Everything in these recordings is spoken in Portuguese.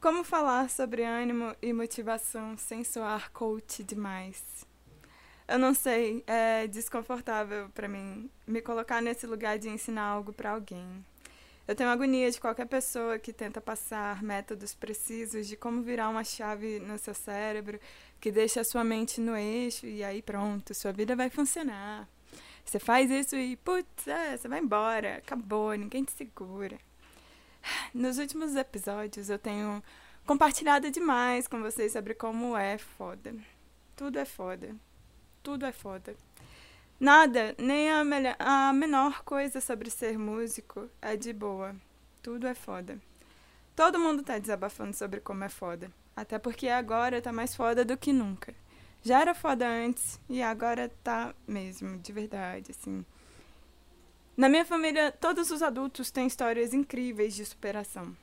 Como falar sobre ânimo e motivação sem soar coach demais? Eu não sei, é desconfortável para mim me colocar nesse lugar de ensinar algo para alguém. Eu tenho agonia de qualquer pessoa que tenta passar métodos precisos de como virar uma chave no seu cérebro que deixa a sua mente no eixo e aí pronto, sua vida vai funcionar. Você faz isso e, putz, é, você vai embora, acabou, ninguém te segura. Nos últimos episódios eu tenho compartilhado demais com vocês sobre como é foda. Tudo é foda. Tudo é foda. Nada, nem a, melhor, a menor coisa sobre ser músico é de boa. Tudo é foda. Todo mundo tá desabafando sobre como é foda. Até porque agora tá mais foda do que nunca. Já era foda antes e agora tá mesmo, de verdade, assim. Na minha família, todos os adultos têm histórias incríveis de superação.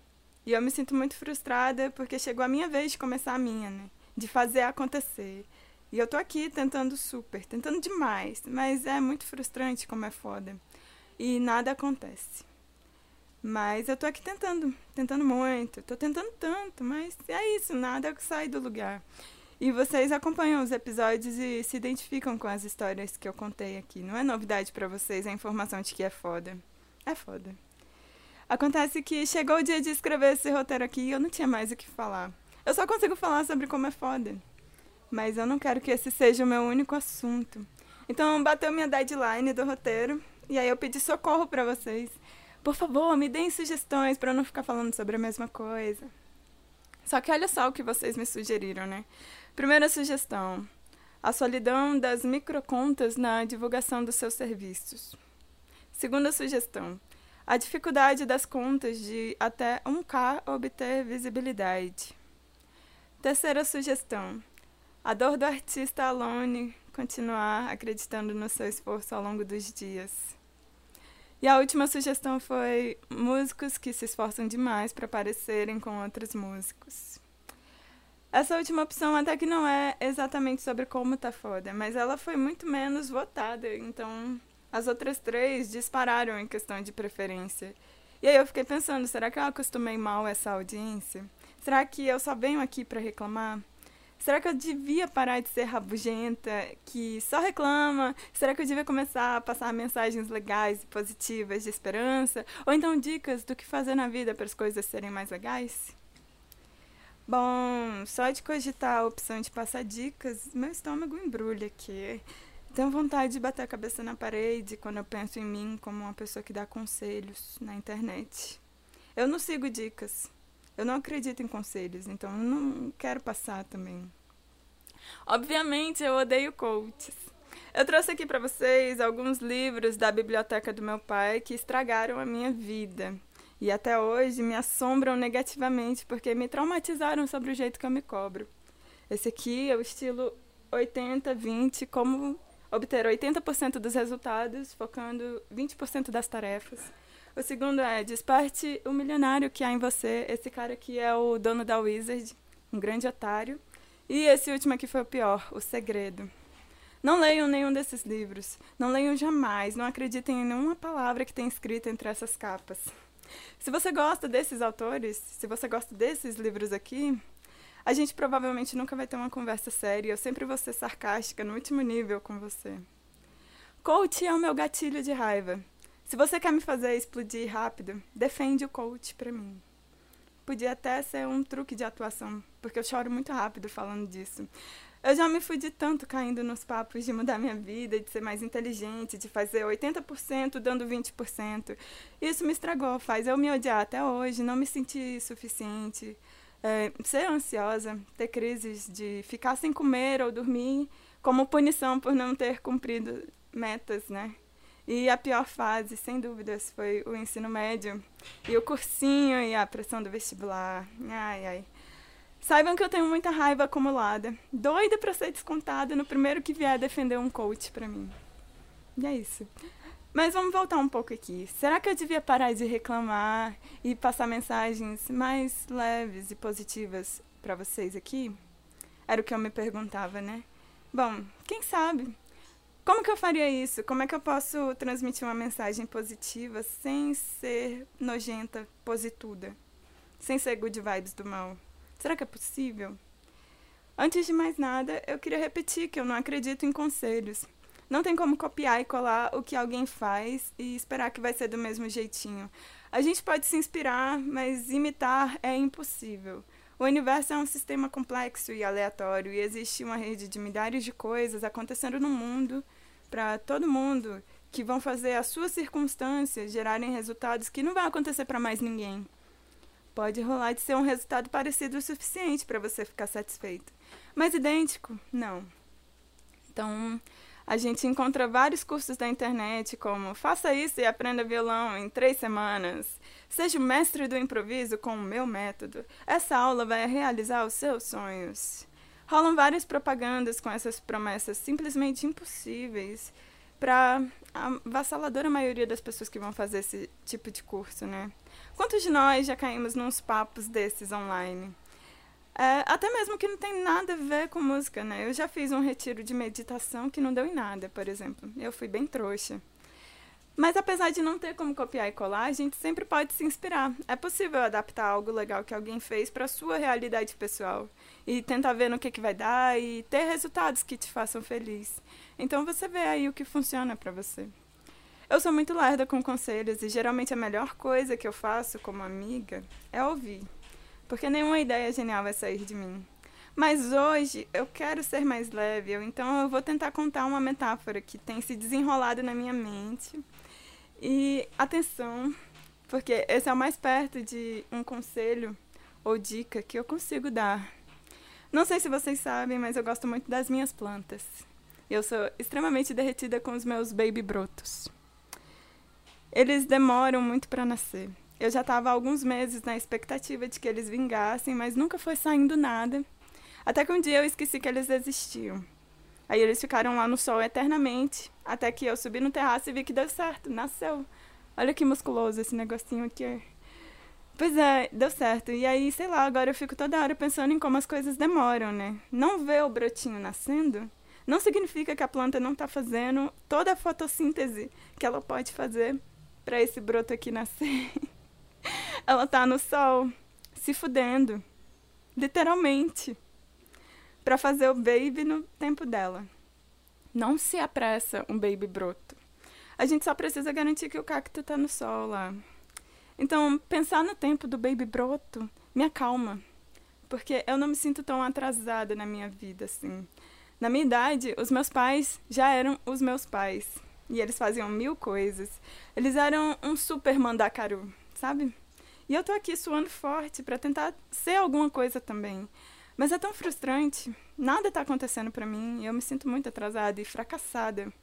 E eu me sinto muito frustrada porque chegou a minha vez de começar a minha, né? De fazer acontecer. E eu tô aqui tentando super, tentando demais, mas é muito frustrante como é foda. E nada acontece. Mas eu tô aqui tentando, tentando muito, tô tentando tanto, mas é isso, nada sai do lugar. E vocês acompanham os episódios e se identificam com as histórias que eu contei aqui. Não é novidade para vocês a informação de que é foda. É foda. Acontece que chegou o dia de escrever esse roteiro aqui e eu não tinha mais o que falar. Eu só consigo falar sobre como é foda. Mas eu não quero que esse seja o meu único assunto. Então bateu minha deadline do roteiro e aí eu pedi socorro para vocês. Por favor, me deem sugestões para eu não ficar falando sobre a mesma coisa. Só que olha só o que vocês me sugeriram, né? Primeira sugestão: a solidão das microcontas na divulgação dos seus serviços. Segunda sugestão: a dificuldade das contas de até 1K obter visibilidade. Terceira sugestão: a dor do artista alone continuar acreditando no seu esforço ao longo dos dias. E a última sugestão foi músicos que se esforçam demais para parecerem com outros músicos. Essa última opção até que não é exatamente sobre como tá foda, mas ela foi muito menos votada, então as outras três dispararam em questão de preferência. E aí eu fiquei pensando, será que eu acostumei mal essa audiência? Será que eu só venho aqui para reclamar? Será que eu devia parar de ser rabugenta, que só reclama? Será que eu devia começar a passar mensagens legais e positivas de esperança? Ou então dicas do que fazer na vida para as coisas serem mais legais? Bom, só de cogitar a opção de passar dicas, meu estômago embrulha aqui. Tenho vontade de bater a cabeça na parede quando eu penso em mim como uma pessoa que dá conselhos na internet. Eu não sigo dicas. Eu não acredito em conselhos, então eu não quero passar também. Obviamente, eu odeio coaches. Eu trouxe aqui para vocês alguns livros da biblioteca do meu pai que estragaram a minha vida e até hoje me assombram negativamente porque me traumatizaram sobre o jeito que eu me cobro. Esse aqui é o estilo 80-20, como obter 80% dos resultados, focando 20% das tarefas. O segundo é Desperte o milionário que há em você. Esse cara aqui é o dono da Wizard, um grande otário. E esse último aqui foi o pior, O Segredo. Não leiam nenhum desses livros. Não leiam jamais. Não acreditem em nenhuma palavra que tem escrita entre essas capas. Se você gosta desses autores, se você gosta desses livros aqui, a gente provavelmente nunca vai ter uma conversa séria. Eu sempre vou ser sarcástica no último nível com você. Coach é o meu gatilho de raiva. Se você quer me fazer explodir rápido, defende o coach para mim. Podia até ser um truque de atuação, porque eu choro muito rápido falando disso. Eu já me fudi tanto caindo nos papos de mudar minha vida, de ser mais inteligente, de fazer 80% dando 20%. Isso me estragou, faz eu me odiar até hoje, não me sentir suficiente, é, ser ansiosa, ter crises de ficar sem comer ou dormir como punição por não ter cumprido metas, né? E a pior fase, sem dúvidas, foi o ensino médio e o cursinho e a pressão do vestibular. Ai, ai. Saibam que eu tenho muita raiva acumulada, doida para ser descontada no primeiro que vier defender um coach para mim. E é isso. Mas vamos voltar um pouco aqui. Será que eu devia parar de reclamar e passar mensagens mais leves e positivas para vocês aqui? Era o que eu me perguntava, né? Bom, quem sabe? Como que eu faria isso? Como é que eu posso transmitir uma mensagem positiva sem ser nojenta, posituda? Sem ser good vibes do mal? Será que é possível? Antes de mais nada, eu queria repetir que eu não acredito em conselhos. Não tem como copiar e colar o que alguém faz e esperar que vai ser do mesmo jeitinho. A gente pode se inspirar, mas imitar é impossível. O universo é um sistema complexo e aleatório e existe uma rede de milhares de coisas acontecendo no mundo para todo mundo que vão fazer as suas circunstâncias gerarem resultados que não vão acontecer para mais ninguém. Pode rolar de ser um resultado parecido o suficiente para você ficar satisfeito, mas idêntico, não. Então, a gente encontra vários cursos da internet, como faça isso e aprenda violão em três semanas. Seja o mestre do improviso com o meu método. Essa aula vai realizar os seus sonhos. Rolam várias propagandas com essas promessas simplesmente impossíveis para a vassaladora maioria das pessoas que vão fazer esse tipo de curso, né? Quantos de nós já caímos nos papos desses online? É, até mesmo que não tem nada a ver com música, né? Eu já fiz um retiro de meditação que não deu em nada, por exemplo. Eu fui bem trouxa. Mas apesar de não ter como copiar e colar, a gente sempre pode se inspirar. É possível adaptar algo legal que alguém fez para sua realidade pessoal e tentar ver no que, que vai dar e ter resultados que te façam feliz. Então você vê aí o que funciona para você. Eu sou muito lerda com conselhos e geralmente a melhor coisa que eu faço como amiga é ouvir porque nenhuma ideia genial vai sair de mim. Mas hoje eu quero ser mais leve, então eu vou tentar contar uma metáfora que tem se desenrolado na minha mente. E atenção, porque esse é o mais perto de um conselho ou dica que eu consigo dar. Não sei se vocês sabem, mas eu gosto muito das minhas plantas. Eu sou extremamente derretida com os meus baby brotos. Eles demoram muito para nascer. Eu já estava alguns meses na expectativa de que eles vingassem, mas nunca foi saindo nada. Até que um dia eu esqueci que eles existiam. Aí eles ficaram lá no sol eternamente, até que eu subi no terraço e vi que deu certo, nasceu. Olha que musculoso esse negocinho aqui. Pois é, deu certo. E aí, sei lá, agora eu fico toda hora pensando em como as coisas demoram, né? Não ver o brotinho nascendo não significa que a planta não está fazendo toda a fotossíntese que ela pode fazer para esse broto aqui nascer. Ela tá no sol, se fudendo. Literalmente. Para fazer o baby no tempo dela. Não se apressa um baby broto. A gente só precisa garantir que o cacto tá no sol lá. Então, pensar no tempo do baby broto me acalma. Porque eu não me sinto tão atrasada na minha vida assim. Na minha idade, os meus pais já eram os meus pais. E eles faziam mil coisas. Eles eram um super mandacaru, sabe? E eu tô aqui suando forte para tentar ser alguma coisa também. Mas é tão frustrante. Nada tá acontecendo para mim e eu me sinto muito atrasada e fracassada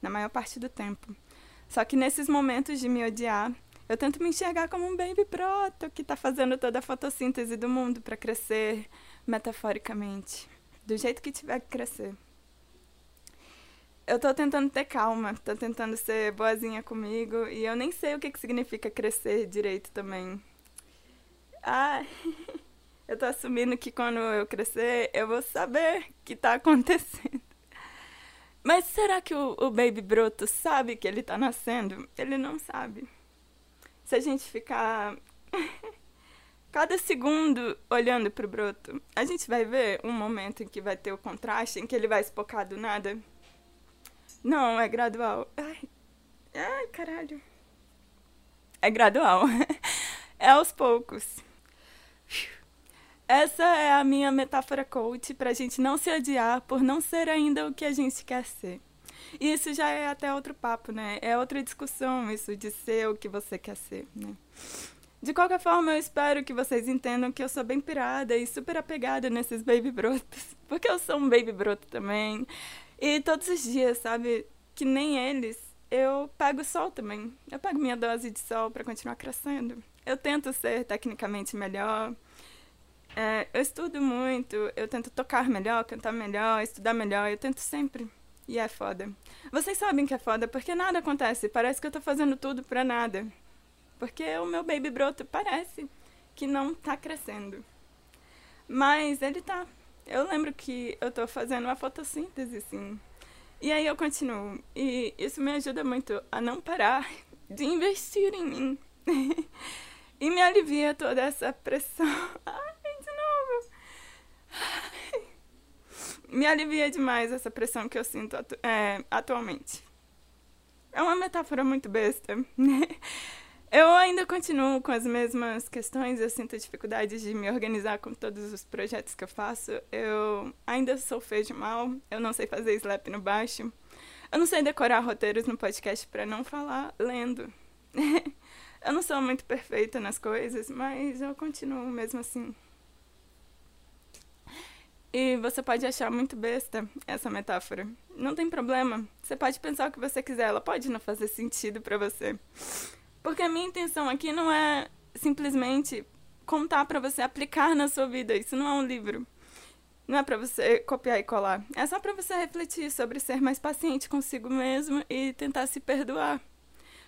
na maior parte do tempo. Só que nesses momentos de me odiar, eu tento me enxergar como um baby proto que tá fazendo toda a fotossíntese do mundo para crescer metaforicamente, do jeito que tiver que crescer. Eu tô tentando ter calma, tô tentando ser boazinha comigo e eu nem sei o que, que significa crescer direito também. Ah, eu tô assumindo que quando eu crescer eu vou saber o que tá acontecendo. Mas será que o, o Baby Broto sabe que ele tá nascendo? Ele não sabe. Se a gente ficar cada segundo olhando pro broto, a gente vai ver um momento em que vai ter o contraste, em que ele vai espocar do nada. Não, é gradual. Ai, ai caralho. É gradual. é aos poucos. Essa é a minha metáfora coach para a gente não se odiar por não ser ainda o que a gente quer ser. E isso já é até outro papo, né? É outra discussão isso de ser o que você quer ser, né? De qualquer forma, eu espero que vocês entendam que eu sou bem pirada e super apegada nesses baby brotos. Porque eu sou um baby broto também. E todos os dias, sabe? Que nem eles, eu pego sol também. Eu pego minha dose de sol para continuar crescendo. Eu tento ser tecnicamente melhor. É, eu estudo muito, eu tento tocar melhor, cantar melhor, estudar melhor, eu tento sempre. E é foda. Vocês sabem que é foda porque nada acontece, parece que eu tô fazendo tudo pra nada. Porque o meu baby broto parece que não tá crescendo. Mas ele tá. Eu lembro que eu tô fazendo uma fotossíntese, sim. E aí eu continuo. E isso me ajuda muito a não parar de investir em mim. e me alivia toda essa pressão. Me alivia demais essa pressão que eu sinto atu é, atualmente. É uma metáfora muito besta, né? Eu ainda continuo com as mesmas questões, eu sinto dificuldade de me organizar com todos os projetos que eu faço. Eu ainda sou feio de mal, eu não sei fazer slap no baixo. Eu não sei decorar roteiros no podcast para não falar lendo. eu não sou muito perfeita nas coisas, mas eu continuo mesmo assim. E você pode achar muito besta essa metáfora. Não tem problema. Você pode pensar o que você quiser, ela pode não fazer sentido para você. Porque a minha intenção aqui não é simplesmente contar para você aplicar na sua vida. Isso não é um livro. Não é para você copiar e colar. É só para você refletir sobre ser mais paciente consigo mesmo e tentar se perdoar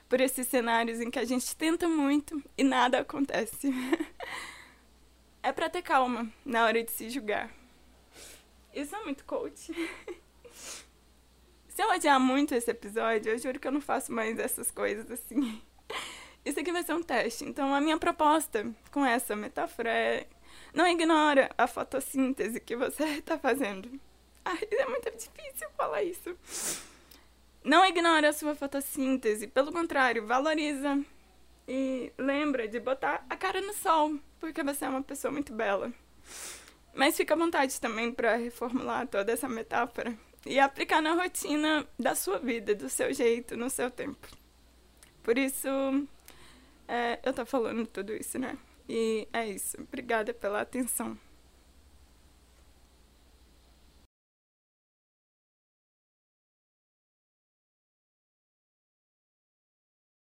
por esses cenários em que a gente tenta muito e nada acontece. é para ter calma na hora de se julgar. Isso é muito coach. se eu odiar muito esse episódio, eu juro que eu não faço mais essas coisas assim. Isso aqui vai ser um teste. Então, a minha proposta com essa metáfora é: não ignora a fotossíntese que você está fazendo. Ai, é muito difícil falar isso. Não ignora a sua fotossíntese, pelo contrário, valoriza e lembra de botar a cara no sol, porque você é uma pessoa muito bela. Mas fica à vontade também para reformular toda essa metáfora e aplicar na rotina da sua vida, do seu jeito, no seu tempo. Por isso, é, eu tô falando tudo isso, né? E é isso. Obrigada pela atenção.